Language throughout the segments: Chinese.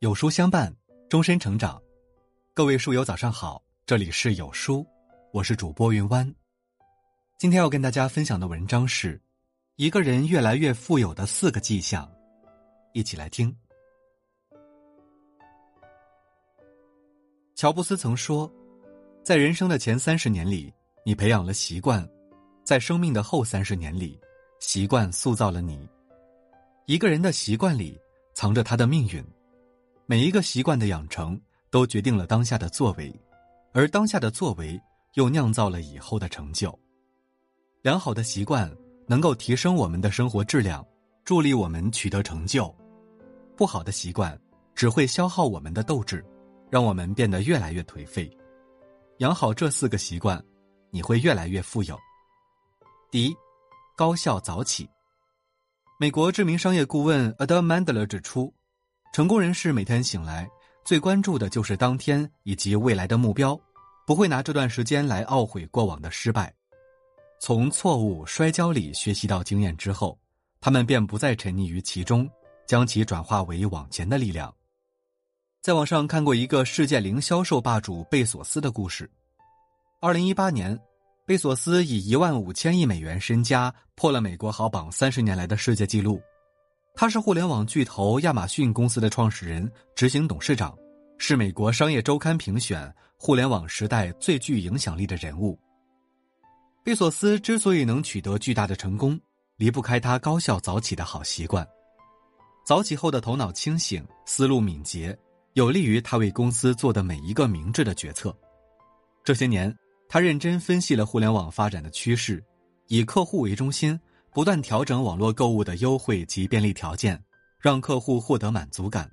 有书相伴，终身成长。各位书友早上好，这里是有书，我是主播云湾。今天要跟大家分享的文章是一个人越来越富有的四个迹象，一起来听。乔布斯曾说，在人生的前三十年里，你培养了习惯；在生命的后三十年里，习惯塑造了你。一个人的习惯里藏着他的命运，每一个习惯的养成都决定了当下的作为，而当下的作为又酿造了以后的成就。良好的习惯能够提升我们的生活质量，助力我们取得成就；不好的习惯只会消耗我们的斗志，让我们变得越来越颓废。养好这四个习惯，你会越来越富有。第一，高效早起。美国知名商业顾问 Adam Mandler 指出，成功人士每天醒来最关注的就是当天以及未来的目标，不会拿这段时间来懊悔过往的失败。从错误摔跤里学习到经验之后，他们便不再沉溺于其中，将其转化为往前的力量。在网上看过一个世界零销售霸主贝索斯的故事。二零一八年。贝索斯以一万五千亿美元身家破了美国豪榜三十年来的世界纪录。他是互联网巨头亚马逊公司的创始人、执行董事长，是美国商业周刊评选互联网时代最具影响力的人物。贝索斯之所以能取得巨大的成功，离不开他高效早起的好习惯。早起后的头脑清醒、思路敏捷，有利于他为公司做的每一个明智的决策。这些年。他认真分析了互联网发展的趋势，以客户为中心，不断调整网络购物的优惠及便利条件，让客户获得满足感。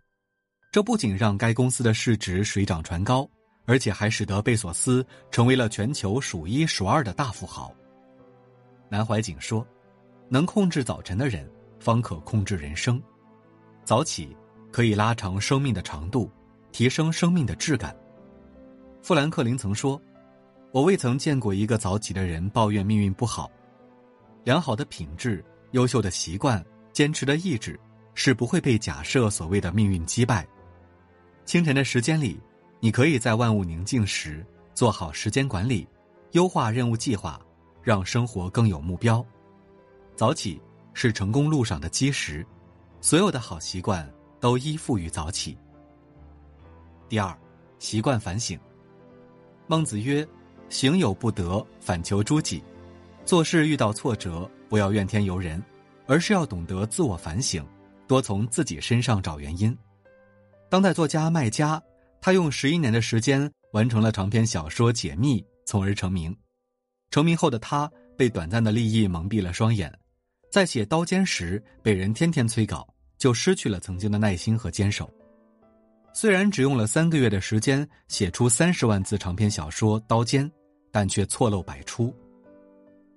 这不仅让该公司的市值水涨船高，而且还使得贝索斯成为了全球数一数二的大富豪。南怀瑾说：“能控制早晨的人，方可控制人生。早起可以拉长生命的长度，提升生命的质感。”富兰克林曾说。我未曾见过一个早起的人抱怨命运不好。良好的品质、优秀的习惯、坚持的意志，是不会被假设所谓的命运击败。清晨的时间里，你可以在万物宁静时做好时间管理，优化任务计划，让生活更有目标。早起是成功路上的基石，所有的好习惯都依附于早起。第二，习惯反省。孟子曰。行有不得，反求诸己。做事遇到挫折，不要怨天尤人，而是要懂得自我反省，多从自己身上找原因。当代作家麦家，他用十一年的时间完成了长篇小说《解密》，从而成名。成名后的他，被短暂的利益蒙蔽了双眼，在写《刀尖》时，被人天天催稿，就失去了曾经的耐心和坚守。虽然只用了三个月的时间写出三十万字长篇小说《刀尖》。但却错漏百出。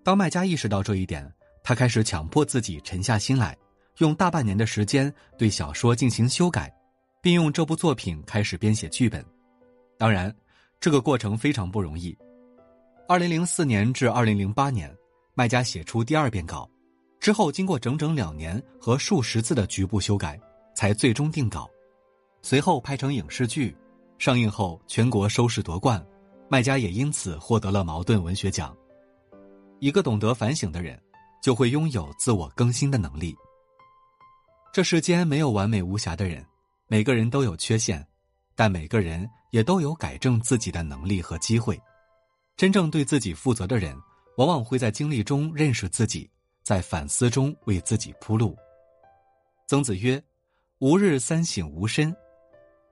当卖家意识到这一点，他开始强迫自己沉下心来，用大半年的时间对小说进行修改，并用这部作品开始编写剧本。当然，这个过程非常不容易。二零零四年至二零零八年，卖家写出第二遍稿，之后经过整整两年和数十次的局部修改，才最终定稿。随后拍成影视剧，上映后全国收视夺冠。卖家也因此获得了茅盾文学奖。一个懂得反省的人，就会拥有自我更新的能力。这世间没有完美无瑕的人，每个人都有缺陷，但每个人也都有改正自己的能力和机会。真正对自己负责的人，往往会在经历中认识自己，在反思中为自己铺路。曾子曰：“吾日三省吾身，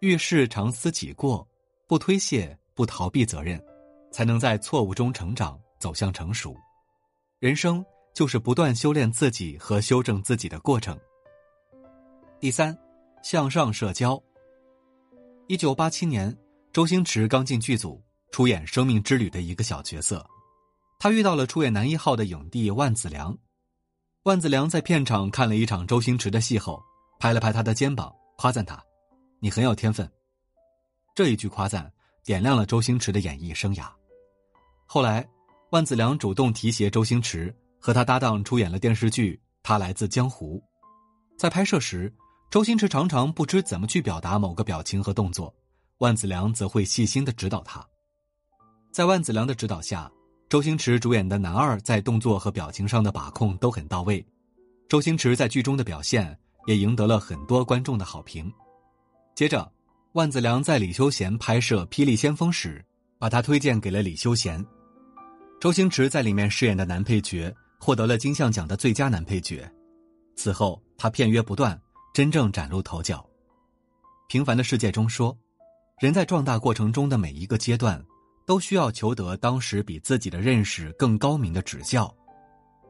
遇事常思己过，不推卸。”不逃避责任，才能在错误中成长，走向成熟。人生就是不断修炼自己和修正自己的过程。第三，向上社交。一九八七年，周星驰刚进剧组，出演《生命之旅》的一个小角色，他遇到了出演男一号的影帝万梓良。万梓良在片场看了一场周星驰的戏后，拍了拍他的肩膀，夸赞他：“你很有天分。”这一句夸赞。点亮了周星驰的演艺生涯。后来，万梓良主动提携周星驰，和他搭档出演了电视剧《他来自江湖》。在拍摄时，周星驰常常不知怎么去表达某个表情和动作，万梓良则会细心的指导他。在万梓良的指导下，周星驰主演的男二在动作和表情上的把控都很到位。周星驰在剧中的表现也赢得了很多观众的好评。接着，万梓良在李修贤拍摄《霹雳先锋》时，把他推荐给了李修贤。周星驰在里面饰演的男配角获得了金像奖的最佳男配角。此后，他片约不断，真正崭露头角。《平凡的世界》中说：“人在壮大过程中的每一个阶段，都需要求得当时比自己的认识更高明的指教。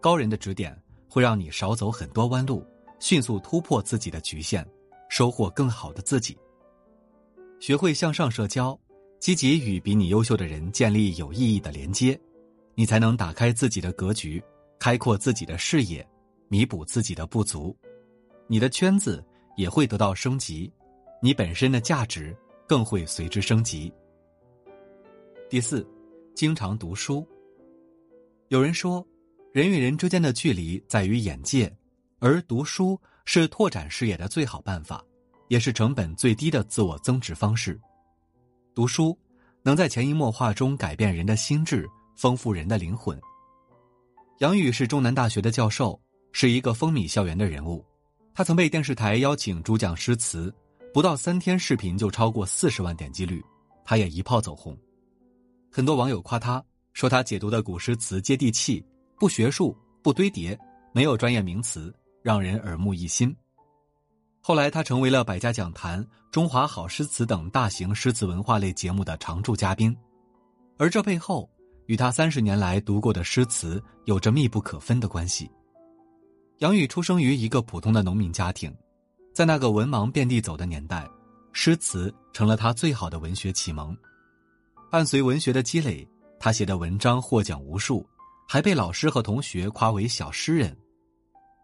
高人的指点。”会让你少走很多弯路，迅速突破自己的局限，收获更好的自己。学会向上社交，积极与比你优秀的人建立有意义的连接，你才能打开自己的格局，开阔自己的视野，弥补自己的不足。你的圈子也会得到升级，你本身的价值更会随之升级。第四，经常读书。有人说。人与人之间的距离在于眼界，而读书是拓展视野的最好办法，也是成本最低的自我增值方式。读书能在潜移默化中改变人的心智，丰富人的灵魂。杨宇是中南大学的教授，是一个风靡校园的人物。他曾被电视台邀请主讲诗词，不到三天视频就超过四十万点击率，他也一炮走红。很多网友夸他说他解读的古诗词接地气。不学术，不堆叠，没有专业名词，让人耳目一新。后来，他成为了《百家讲坛》《中华好诗词》等大型诗词文化类节目的常驻嘉宾，而这背后与他三十年来读过的诗词有着密不可分的关系。杨宇出生于一个普通的农民家庭，在那个文盲遍地走的年代，诗词成了他最好的文学启蒙。伴随文学的积累，他写的文章获奖无数。还被老师和同学夸为小诗人。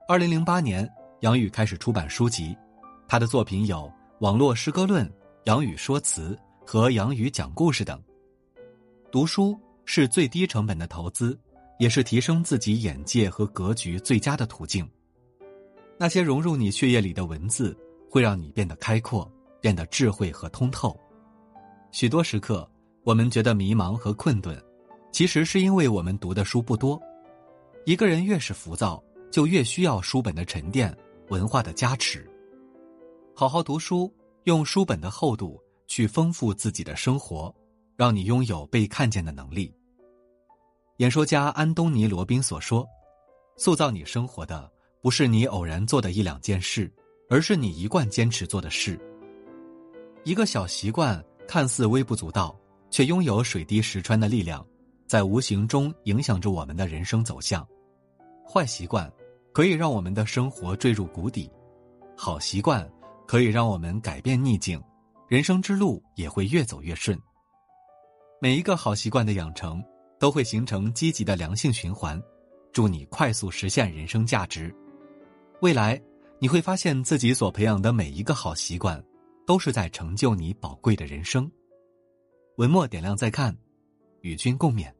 二零零八年，杨宇开始出版书籍，他的作品有《网络诗歌论》《杨宇说词》和《杨宇讲故事》等。读书是最低成本的投资，也是提升自己眼界和格局最佳的途径。那些融入你血液里的文字，会让你变得开阔，变得智慧和通透。许多时刻，我们觉得迷茫和困顿。其实是因为我们读的书不多，一个人越是浮躁，就越需要书本的沉淀、文化的加持。好好读书，用书本的厚度去丰富自己的生活，让你拥有被看见的能力。演说家安东尼·罗宾所说：“塑造你生活的不是你偶然做的一两件事，而是你一贯坚持做的事。一个小习惯看似微不足道，却拥有水滴石穿的力量。”在无形中影响着我们的人生走向，坏习惯可以让我们的生活坠入谷底，好习惯可以让我们改变逆境，人生之路也会越走越顺。每一个好习惯的养成都会形成积极的良性循环，助你快速实现人生价值。未来你会发现自己所培养的每一个好习惯，都是在成就你宝贵的人生。文末点亮再看，与君共勉。